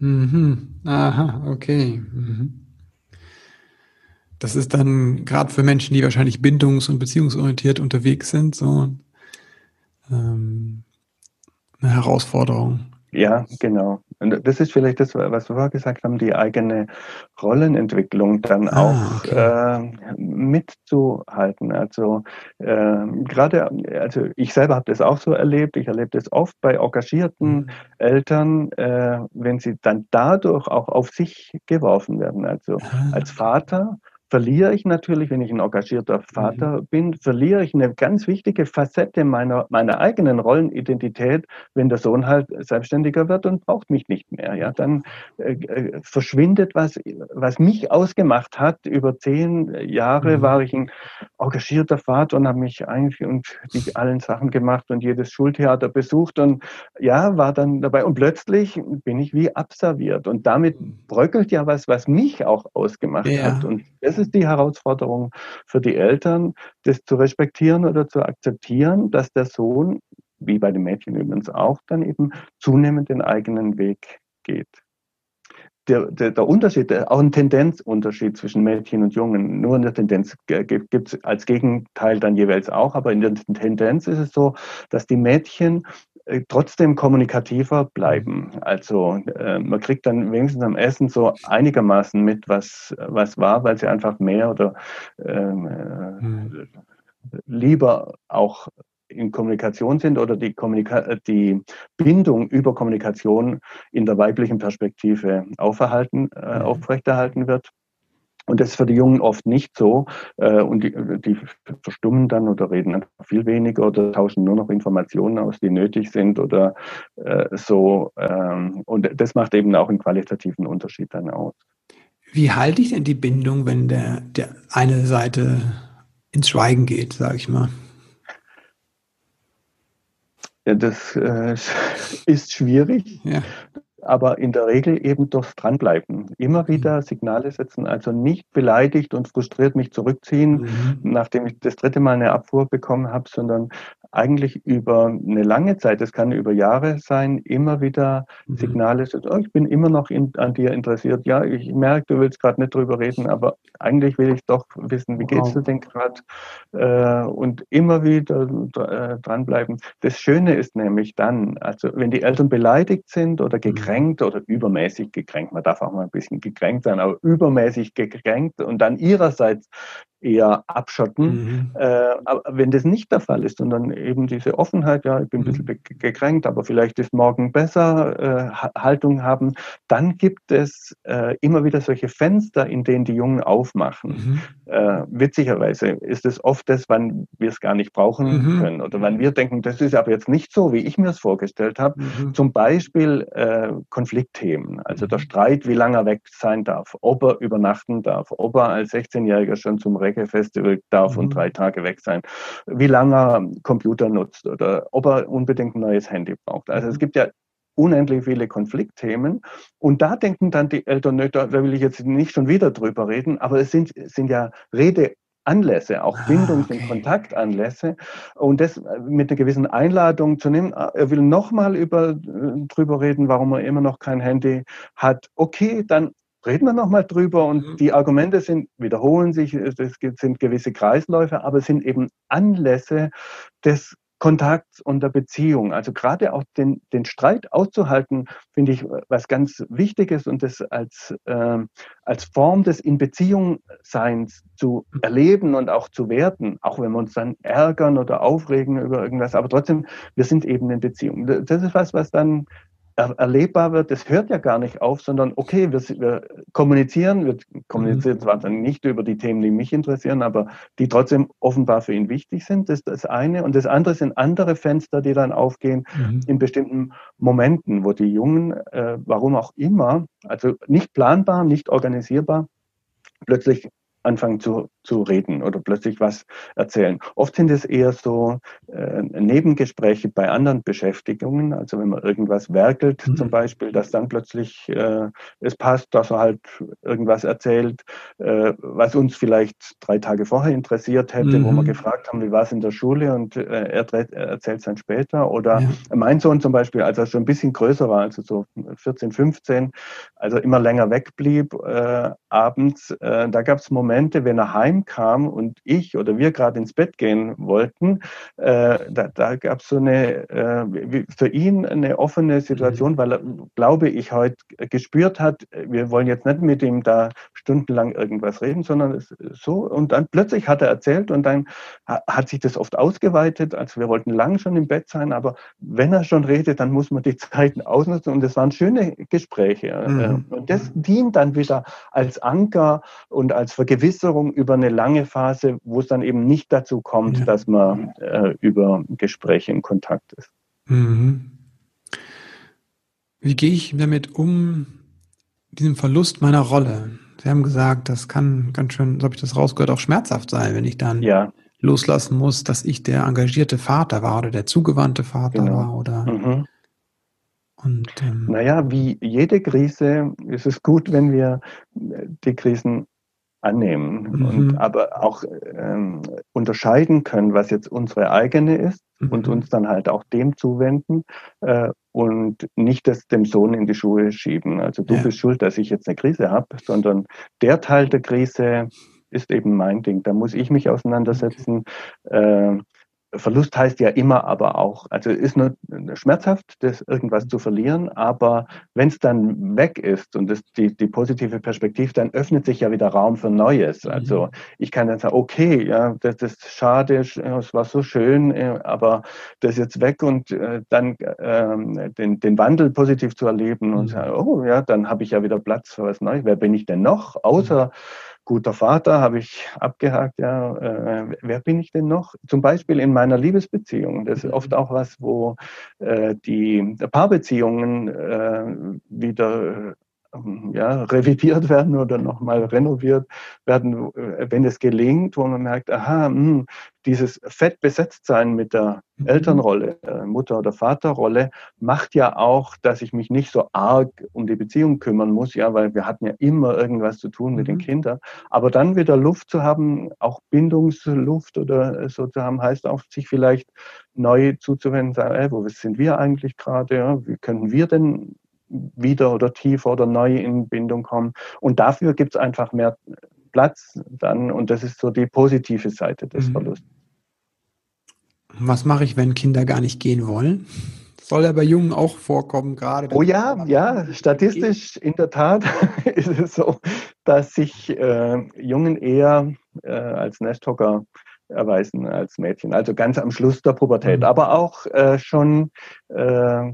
Mhm. Aha, okay. Mhm. Das ist dann gerade für Menschen, die wahrscheinlich bindungs- und beziehungsorientiert unterwegs sind, so ähm, eine Herausforderung. Ja, genau. Und das ist vielleicht das, was wir vorher gesagt haben, die eigene Rollenentwicklung dann ah, auch okay. äh, mitzuhalten. Also äh, gerade, also ich selber habe das auch so erlebt. Ich erlebe das oft bei engagierten mhm. Eltern, äh, wenn sie dann dadurch auch auf sich geworfen werden. Also ah. als Vater verliere ich natürlich, wenn ich ein engagierter Vater mhm. bin, verliere ich eine ganz wichtige Facette meiner, meiner eigenen Rollenidentität, wenn der Sohn halt selbstständiger wird und braucht mich nicht mehr. Ja, dann äh, äh verschwindet was, was mich ausgemacht hat. Über zehn Jahre mhm. war ich ein engagierter Vater und habe mich eigentlich und die allen Sachen gemacht und jedes Schultheater besucht und ja, war dann dabei und plötzlich bin ich wie abserviert und damit mhm. bröckelt ja was, was mich auch ausgemacht ja. hat und das ist die Herausforderung für die Eltern, das zu respektieren oder zu akzeptieren, dass der Sohn, wie bei den Mädchen übrigens auch, dann eben zunehmend den eigenen Weg geht. Der, der, der, Unterschied, auch ein Tendenzunterschied zwischen Mädchen und Jungen. Nur in der Tendenz gibt es als Gegenteil dann jeweils auch, aber in der Tendenz ist es so, dass die Mädchen trotzdem kommunikativer bleiben. Also äh, man kriegt dann wenigstens am Essen so einigermaßen mit, was, was war, weil sie einfach mehr oder ähm, äh, hm. lieber auch in Kommunikation sind oder die, Kommunika die Bindung über Kommunikation in der weiblichen Perspektive auferhalten, äh, hm. aufrechterhalten wird. Und das ist für die Jungen oft nicht so. Äh, und die, die verstummen dann oder reden viel weniger oder tauschen nur noch Informationen aus, die nötig sind oder äh, so. Ähm, und das macht eben auch einen qualitativen Unterschied dann aus. Wie halte ich denn die Bindung, wenn der, der eine Seite ins Schweigen geht, sage ich mal? Ja, das äh, ist schwierig. Ja aber in der Regel eben durchs Dranbleiben. Immer wieder mhm. Signale setzen, also nicht beleidigt und frustriert mich zurückziehen, mhm. nachdem ich das dritte Mal eine Abfuhr bekommen habe, sondern eigentlich über eine lange Zeit, das kann über Jahre sein, immer wieder mhm. Signale, oh, ich bin immer noch in, an dir interessiert. Ja, ich merke, du willst gerade nicht drüber reden, aber eigentlich will ich doch wissen, wie geht's dir denn gerade? Äh, und immer wieder äh, dranbleiben. Das Schöne ist nämlich dann, also wenn die Eltern beleidigt sind oder mhm. gekränkt oder übermäßig gekränkt, man darf auch mal ein bisschen gekränkt sein, aber übermäßig gekränkt und dann ihrerseits eher abschotten. Mhm. Äh, aber wenn das nicht der Fall ist, sondern eben diese Offenheit, ja, ich bin ein bisschen mhm. gekränkt, aber vielleicht ist morgen besser, äh, Haltung haben, dann gibt es äh, immer wieder solche Fenster, in denen die Jungen aufmachen. Mhm. Witzigerweise ist es oft das, wann wir es gar nicht brauchen mhm. können oder wann wir denken, das ist aber jetzt nicht so, wie ich mir es vorgestellt habe. Mhm. Zum Beispiel Konfliktthemen, also der mhm. Streit, wie lange er weg sein darf, ob er übernachten darf, ob er als 16-Jähriger schon zum Reggae-Festival darf mhm. und drei Tage weg sein, wie lange er Computer nutzt oder ob er unbedingt ein neues Handy braucht. Also es mhm. gibt ja unendlich viele Konfliktthemen. Und da denken dann die Eltern, nö, da will ich jetzt nicht schon wieder drüber reden, aber es sind, sind ja Redeanlässe, auch ah, Bindungs- okay. und Kontaktanlässe. Und das mit einer gewissen Einladung zu nehmen, ah, er will nochmal über, äh, drüber reden, warum er immer noch kein Handy hat. Okay, dann reden wir nochmal drüber und mhm. die Argumente sind, wiederholen sich, es sind gewisse Kreisläufe, aber es sind eben Anlässe des Kontakts und der Beziehung. Also gerade auch den, den Streit auszuhalten, finde ich was ganz Wichtiges und das als, äh, als Form des in Beziehung Seins zu mhm. erleben und auch zu werten, auch wenn wir uns dann ärgern oder aufregen über irgendwas, aber trotzdem, wir sind eben in Beziehung. Das ist was, was dann erlebbar wird, das hört ja gar nicht auf, sondern okay, wir, wir kommunizieren, wir kommunizieren mhm. zwar dann nicht über die Themen, die mich interessieren, aber die trotzdem offenbar für ihn wichtig sind, das ist das eine. Und das andere sind andere Fenster, die dann aufgehen mhm. in bestimmten Momenten, wo die Jungen, äh, warum auch immer, also nicht planbar, nicht organisierbar, plötzlich anfangen zu, zu reden oder plötzlich was erzählen. Oft sind es eher so äh, Nebengespräche bei anderen Beschäftigungen, also wenn man irgendwas werkelt mhm. zum Beispiel, dass dann plötzlich äh, es passt, dass er halt irgendwas erzählt, äh, was uns vielleicht drei Tage vorher interessiert hätte, mhm. wo wir mhm. gefragt haben, wie war es in der Schule und äh, er, er erzählt es dann später. Oder ja. mein Sohn zum Beispiel, als er schon ein bisschen größer war, also so 14, 15, also immer länger wegblieb äh, abends, äh, da gab es Momente, Momente, wenn er heimkam und ich oder wir gerade ins Bett gehen wollten, äh, da, da gab es so eine, äh, für ihn eine offene Situation, weil er, glaube ich, heute gespürt hat, wir wollen jetzt nicht mit ihm da stundenlang irgendwas reden, sondern so und dann plötzlich hat er erzählt und dann hat sich das oft ausgeweitet. Also wir wollten lang schon im Bett sein, aber wenn er schon redet, dann muss man die Zeiten ausnutzen und es waren schöne Gespräche. Mhm. Und das dient dann wieder als Anker und als Vergewisserung über eine lange Phase, wo es dann eben nicht dazu kommt, ja. dass man äh, über Gespräche in Kontakt ist. Mhm. Wie gehe ich damit um, diesem Verlust meiner Rolle? Sie haben gesagt, das kann ganz schön, so habe ich das rausgehört, auch schmerzhaft sein, wenn ich dann ja. loslassen muss, dass ich der engagierte Vater war oder der zugewandte Vater genau. war oder mhm. Und, ähm, naja, wie jede Krise ist es gut, wenn wir die Krisen annehmen mhm. und aber auch ähm, unterscheiden können, was jetzt unsere eigene ist mhm. und uns dann halt auch dem zuwenden äh, und nicht das dem Sohn in die Schuhe schieben. Also du ja. bist schuld, dass ich jetzt eine Krise habe, sondern der Teil der Krise ist eben mein Ding. Da muss ich mich auseinandersetzen. Okay. Äh, Verlust heißt ja immer aber auch, also ist nur schmerzhaft, das irgendwas zu verlieren, aber wenn es dann weg ist und das die, die positive Perspektive, dann öffnet sich ja wieder Raum für Neues. Mhm. Also ich kann dann sagen, okay, ja, das ist schade, es war so schön, äh, aber das ist jetzt weg und äh, dann ähm, den, den Wandel positiv zu erleben und mhm. sagen, oh ja, dann habe ich ja wieder Platz für was Neues. Wer bin ich denn noch? Außer mhm guter Vater, habe ich abgehakt, ja, äh, wer bin ich denn noch? Zum Beispiel in meiner Liebesbeziehung. Das ist oft auch was, wo äh, die Paarbeziehungen äh, wieder ja, revidiert werden oder nochmal renoviert werden, äh, wenn es gelingt, wo man merkt, aha, mh, hm, dieses fett besetzt sein mit der mhm. Elternrolle, äh, Mutter- oder Vaterrolle, macht ja auch, dass ich mich nicht so arg um die Beziehung kümmern muss, ja, weil wir hatten ja immer irgendwas zu tun mit mhm. den Kindern. Aber dann wieder Luft zu haben, auch Bindungsluft oder so zu haben, heißt auch, sich vielleicht neu zuzuwenden, sagen, ey, wo sind wir eigentlich gerade? Ja? Wie können wir denn wieder oder tiefer oder neu in Bindung kommen. Und dafür gibt es einfach mehr Platz dann und das ist so die positive Seite des mhm. Verlustes. Was mache ich, wenn Kinder gar nicht gehen wollen? Soll ja bei Jungen auch vorkommen, gerade. Oh ja, ja, statistisch in der Tat ist es so, dass sich äh, Jungen eher äh, als Nesthocker erweisen als Mädchen. Also ganz am Schluss der Pubertät. Mhm. Aber auch äh, schon, äh, äh,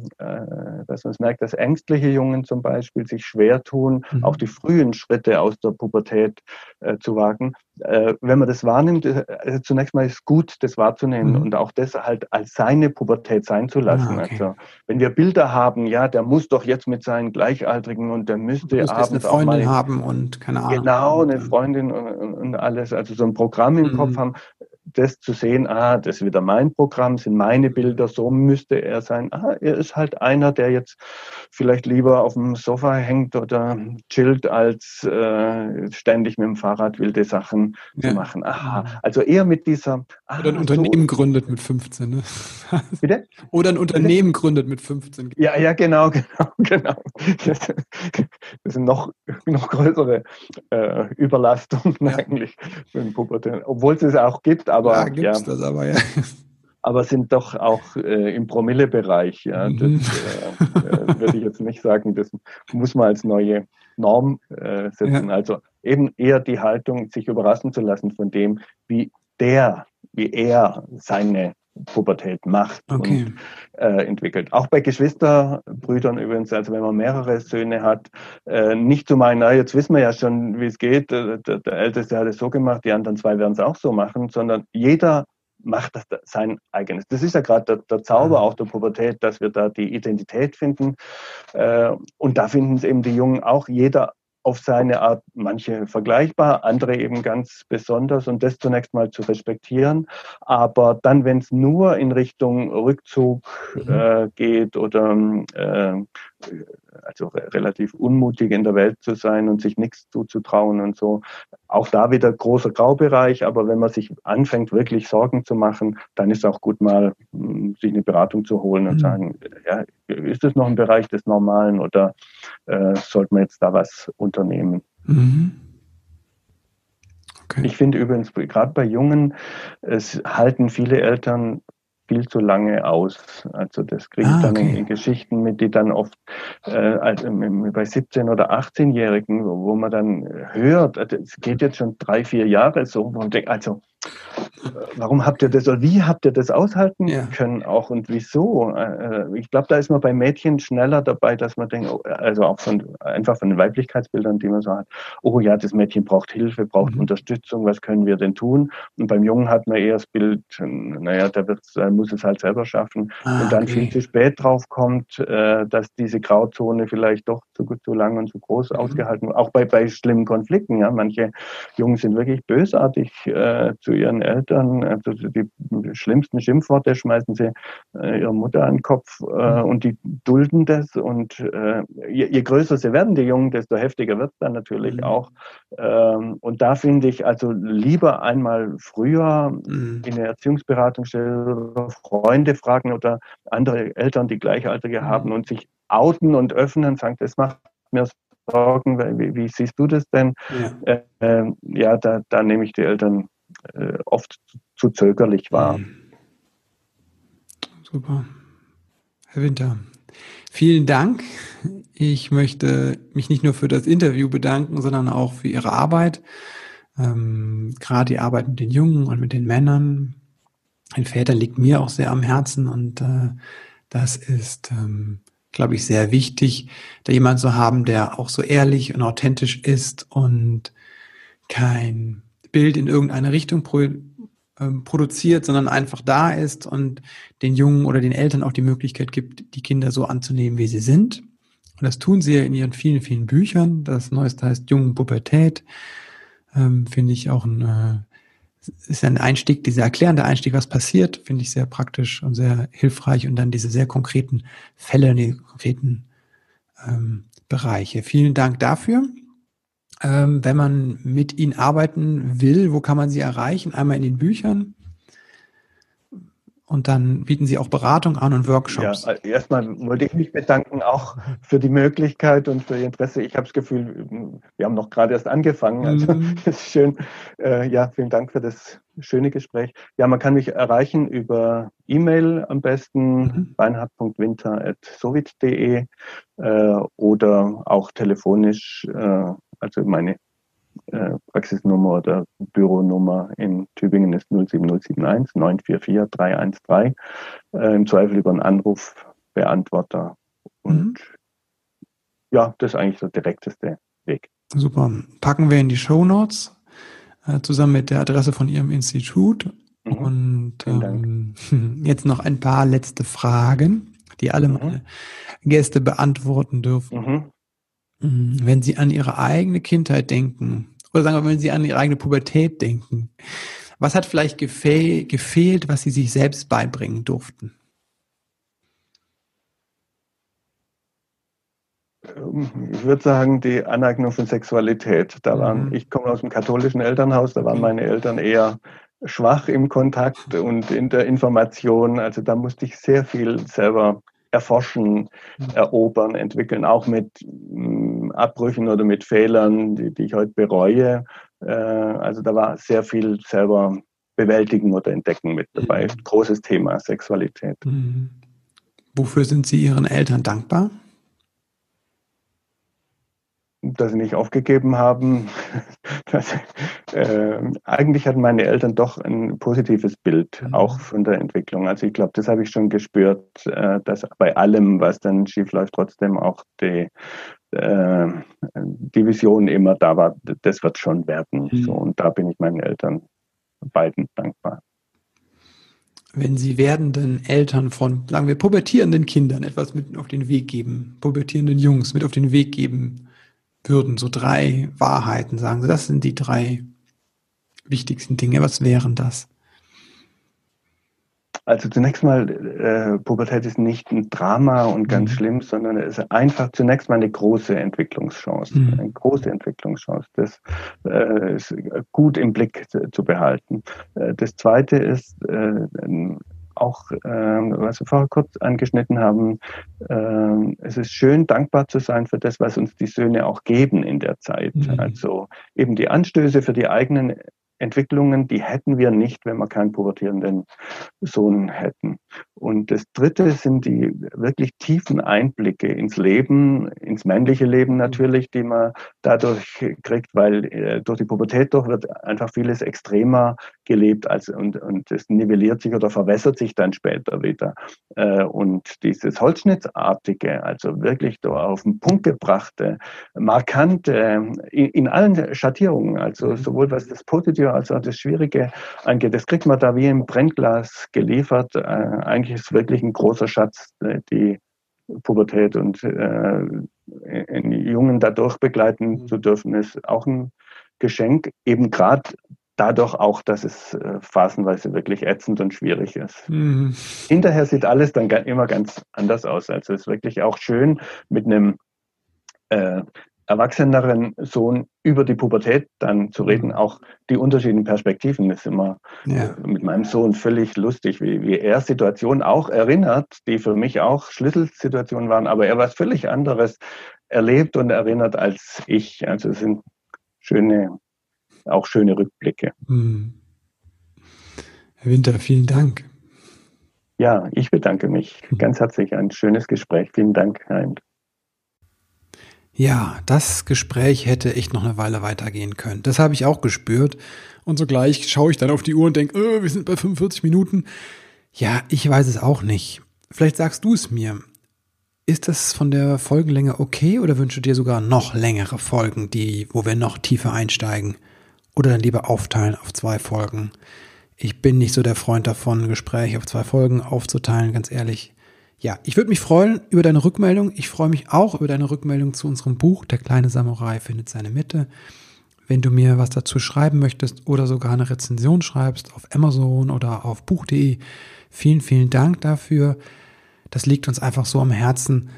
dass man es merkt, dass ängstliche Jungen zum Beispiel sich schwer tun, mhm. auch die frühen Schritte aus der Pubertät äh, zu wagen. Äh, wenn man das wahrnimmt, äh, also zunächst mal ist es gut, das wahrzunehmen mhm. und auch das halt als seine Pubertät sein zu lassen. Ah, okay. Also wenn wir Bilder haben, ja, der muss doch jetzt mit seinen Gleichaltrigen und der müsste abends eine Freundin auch mal haben und keine Ahnung. Genau, eine Freundin und, und alles, also so ein Programm im mhm. Kopf haben, das zu sehen, ah, das ist wieder mein Programm, sind meine Bilder, so müsste er sein. Ah, er ist halt einer, der jetzt vielleicht lieber auf dem Sofa hängt oder chillt, als äh, ständig mit dem Fahrrad wilde Sachen ja. zu machen. Aha, also eher mit dieser. Ah, oder ein Unternehmen so. gründet mit 15, ne? Bitte? Oder ein Unternehmen Bitte? gründet mit 15. Ja, ja, genau, genau, genau. Das, das sind noch, noch größere äh, Überlastungen ja. eigentlich für den Pubertät, obwohl es es auch gibt, aber ja, gibt's ja. das aber, ja. Aber sind doch auch äh, im Promillebereich. Ja. Mhm. Das äh, äh, würde ich jetzt nicht sagen, das muss man als neue Norm äh, setzen. Ja. Also eben eher die Haltung, sich überraschen zu lassen von dem, wie der, wie er seine Pubertät macht okay. und äh, entwickelt. Auch bei Geschwisterbrüdern übrigens, also wenn man mehrere Söhne hat, äh, nicht zu meinen, na, jetzt wissen wir ja schon, wie es geht, der, der, der Älteste hat es so gemacht, die anderen zwei werden es auch so machen, sondern jeder macht das sein eigenes. Das ist ja gerade der, der, Zauber auch der Pubertät, dass wir da die Identität finden. Äh, und da finden es eben die Jungen auch jeder auf seine Art, manche vergleichbar, andere eben ganz besonders und das zunächst mal zu respektieren. Aber dann, wenn es nur in Richtung Rückzug mhm. äh, geht oder äh, also relativ unmutig in der Welt zu sein und sich nichts zuzutrauen und so. Auch da wieder großer Graubereich, aber wenn man sich anfängt, wirklich Sorgen zu machen, dann ist auch gut mal, hm, sich eine Beratung zu holen und mhm. sagen, ja, ist das noch ein Bereich des Normalen oder äh, sollte man jetzt da was unternehmen? Mhm. Okay. Ich finde übrigens, gerade bei Jungen, es halten viele Eltern viel zu lange aus. Also das kriege ich ah, okay. dann in, in, Geschichten mit, die dann oft äh, also bei 17- oder 18-Jährigen, wo, wo, man dann hört, es geht jetzt schon drei, vier Jahre so, wo man denkt, also warum habt ihr das oder wie habt ihr das aushalten ja. können auch und wieso? Äh, ich glaube, da ist man bei Mädchen schneller dabei, dass man denkt, oh, also auch von einfach von den Weiblichkeitsbildern, die man so hat, oh ja, das Mädchen braucht Hilfe, braucht mhm. Unterstützung, was können wir denn tun? Und beim Jungen hat man eher das Bild, naja, der wird, muss es halt selber schaffen ah, und dann okay. viel zu spät drauf kommt, äh, dass diese Grauzone vielleicht doch zu, zu lang und zu groß mhm. ausgehalten wird. Auch bei, bei schlimmen Konflikten, ja, manche Jungen sind wirklich bösartig äh, zu ihren Eltern, also die schlimmsten Schimpfworte schmeißen sie äh, ihrer Mutter an den Kopf äh, mhm. und die dulden das und äh, je, je, größer sie werden, die Jungen, desto heftiger wird es dann natürlich mhm. auch. Ähm, und da finde ich also lieber einmal früher mhm. in der Erziehungsberatung stellen oder Freunde fragen oder andere Eltern, die Gleichaltrige mhm. haben und sich outen und öffnen, sagen, das macht mir Sorgen, wie, wie siehst du das denn? Ja, äh, äh, ja da, da nehme ich die Eltern äh, oft zu zögerlich war. Mhm. Super. Herr Winter, vielen Dank. Ich möchte mich nicht nur für das Interview bedanken, sondern auch für Ihre Arbeit. Ähm, gerade die Arbeit mit den Jungen und mit den Männern. Den Vätern liegt mir auch sehr am Herzen und äh, das ist, ähm, glaube ich, sehr wichtig, da jemand zu haben, der auch so ehrlich und authentisch ist und kein Bild in irgendeine Richtung pro, ähm, produziert, sondern einfach da ist und den Jungen oder den Eltern auch die Möglichkeit gibt, die Kinder so anzunehmen, wie sie sind. Und das tun sie ja in ihren vielen, vielen Büchern. Das Neueste heißt Jungen Pubertät. Ähm, finde ich auch ein, äh, ist ein Einstieg, dieser erklärende Einstieg, was passiert, finde ich sehr praktisch und sehr hilfreich. Und dann diese sehr konkreten Fälle, die konkreten ähm, Bereiche. Vielen Dank dafür. Ähm, wenn man mit ihnen arbeiten will, wo kann man sie erreichen? Einmal in den Büchern. Und dann bieten Sie auch Beratung an und Workshops. Ja, äh, erstmal wollte ich mich bedanken auch für die Möglichkeit und für Ihr Interesse. Ich habe das Gefühl, wir haben noch gerade erst angefangen. Also mhm. ist schön. Äh, ja, vielen Dank für das schöne Gespräch. Ja, man kann mich erreichen über E-Mail am besten mhm. beinhard.winter.sowit.de äh, oder auch telefonisch also meine äh, Praxisnummer oder Büronummer in Tübingen ist 07071 944 313. Äh, Im Zweifel über einen Anrufbeantworter. Und mhm. ja, das ist eigentlich der direkteste Weg. Super. Packen wir in die Show Notes äh, zusammen mit der Adresse von Ihrem Institut. Mhm. Und ähm, jetzt noch ein paar letzte Fragen, die alle mhm. meine Gäste beantworten dürfen. Mhm. Mhm. Wenn Sie an Ihre eigene Kindheit denken, oder sagen wir, wenn Sie an Ihre eigene Pubertät denken, was hat vielleicht gefehl, gefehlt, was Sie sich selbst beibringen durften? Ich würde sagen, die Aneignung von Sexualität. Da waren, mhm. ich komme aus einem katholischen Elternhaus, da waren meine Eltern eher schwach im Kontakt und in der Information. Also da musste ich sehr viel selber erforschen, mhm. erobern, entwickeln, auch mit mh, mm, Abbrüchen oder mit Fehlern, die, die ich heute bereue. Äh, also da war sehr viel selber bewältigen oder entdecken mit dabei. Mhm. Großes Thema Sexualität. Mhm. Wofür sind Sie Ihren Eltern dankbar? Dass sie nicht aufgegeben haben. Das, äh, eigentlich hatten meine Eltern doch ein positives Bild, mhm. auch von der Entwicklung. Also ich glaube, das habe ich schon gespürt, äh, dass bei allem, was dann schief läuft, trotzdem auch die, äh, die Vision immer da war, das wird schon werden. Mhm. So, und da bin ich meinen Eltern beiden dankbar. Wenn Sie werdenden Eltern von, sagen wir, pubertierenden Kindern etwas mit auf den Weg geben, pubertierenden Jungs mit auf den Weg geben würden, so drei Wahrheiten sagen Sie, das sind die drei wichtigsten Dinge, was wären das? Also zunächst mal, äh, Pubertät ist nicht ein Drama und ganz mhm. schlimm, sondern es ist einfach zunächst mal eine große Entwicklungschance. Mhm. Eine große Entwicklungschance. Das äh, ist gut im Blick zu, zu behalten. Äh, das zweite ist, äh, auch, äh, was wir vorher kurz angeschnitten haben, äh, es ist schön, dankbar zu sein für das, was uns die Söhne auch geben in der Zeit. Mhm. Also eben die Anstöße für die eigenen Entwicklungen, die hätten wir nicht, wenn wir keinen pubertierenden Sohn hätten. Und das Dritte sind die wirklich tiefen Einblicke ins Leben, ins männliche Leben natürlich, die man dadurch kriegt, weil äh, durch die Pubertät doch wird einfach vieles extremer gelebt als, und, und es nivelliert sich oder verwässert sich dann später wieder. Äh, und dieses Holzschnittartige, also wirklich da auf den Punkt gebrachte, markante, in, in allen Schattierungen, also mhm. sowohl was das Positive als auch das Schwierige angeht, das kriegt man da wie im Brennglas geliefert. Äh, eigentlich ist es wirklich ein großer Schatz, äh, die Pubertät und äh, einen Jungen dadurch begleiten mhm. zu dürfen, ist auch ein Geschenk. Eben gerade dadurch auch, dass es äh, phasenweise wirklich ätzend und schwierig ist. Mhm. Hinterher sieht alles dann immer ganz anders aus. Also es ist wirklich auch schön mit einem äh, erwachseneren Sohn über die Pubertät dann zu reden, auch die unterschiedlichen Perspektiven ist immer ja. mit meinem Sohn völlig lustig, wie, wie er Situationen auch erinnert, die für mich auch Schlüsselsituationen waren, aber er was völlig anderes erlebt und erinnert als ich. Also es sind schöne auch schöne Rückblicke. Hm. Herr Winter, vielen Dank. Ja, ich bedanke mich hm. ganz herzlich. Ein schönes Gespräch. Vielen Dank, Heinz. Ja, das Gespräch hätte echt noch eine Weile weitergehen können. Das habe ich auch gespürt. Und sogleich schaue ich dann auf die Uhr und denke, oh, wir sind bei 45 Minuten. Ja, ich weiß es auch nicht. Vielleicht sagst du es mir. Ist das von der Folgenlänge okay oder wünschst du dir sogar noch längere Folgen, die, wo wir noch tiefer einsteigen? oder dann lieber aufteilen auf zwei Folgen. Ich bin nicht so der Freund davon, Gespräche auf zwei Folgen aufzuteilen, ganz ehrlich. Ja, ich würde mich freuen über deine Rückmeldung. Ich freue mich auch über deine Rückmeldung zu unserem Buch Der kleine Samurai findet seine Mitte. Wenn du mir was dazu schreiben möchtest oder sogar eine Rezension schreibst auf Amazon oder auf buch.de, vielen, vielen Dank dafür. Das liegt uns einfach so am Herzen,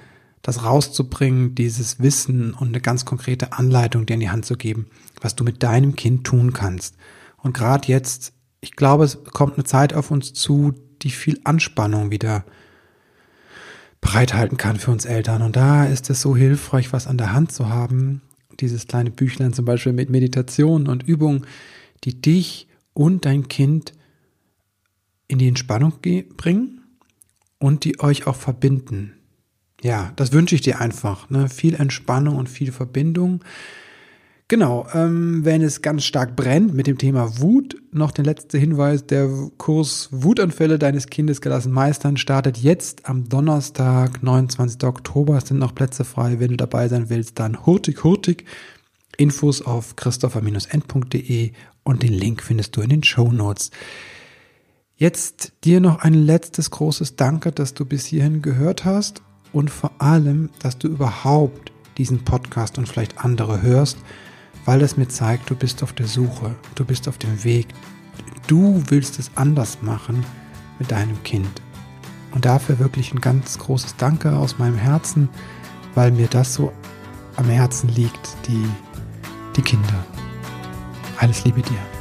das rauszubringen, dieses Wissen und eine ganz konkrete Anleitung dir in die Hand zu geben, was du mit deinem Kind tun kannst. Und gerade jetzt, ich glaube, es kommt eine Zeit auf uns zu, die viel Anspannung wieder bereithalten kann für uns Eltern. Und da ist es so hilfreich, was an der Hand zu haben. Dieses kleine Büchlein zum Beispiel mit Meditationen und Übungen, die dich und dein Kind in die Entspannung bringen und die euch auch verbinden ja, das wünsche ich dir einfach. Ne? Viel Entspannung und viel Verbindung. Genau, ähm, wenn es ganz stark brennt mit dem Thema Wut, noch der letzte Hinweis, der Kurs Wutanfälle deines Kindes gelassen meistern startet jetzt am Donnerstag, 29. Oktober. Es sind noch Plätze frei. Wenn du dabei sein willst, dann hurtig, hurtig. Infos auf christopher-end.de und den Link findest du in den Show Notes. Jetzt dir noch ein letztes großes Danke, dass du bis hierhin gehört hast und vor allem, dass du überhaupt diesen Podcast und vielleicht andere hörst, weil es mir zeigt, du bist auf der Suche, du bist auf dem Weg, du willst es anders machen mit deinem Kind. Und dafür wirklich ein ganz großes Danke aus meinem Herzen, weil mir das so am Herzen liegt, die, die Kinder. Alles Liebe dir.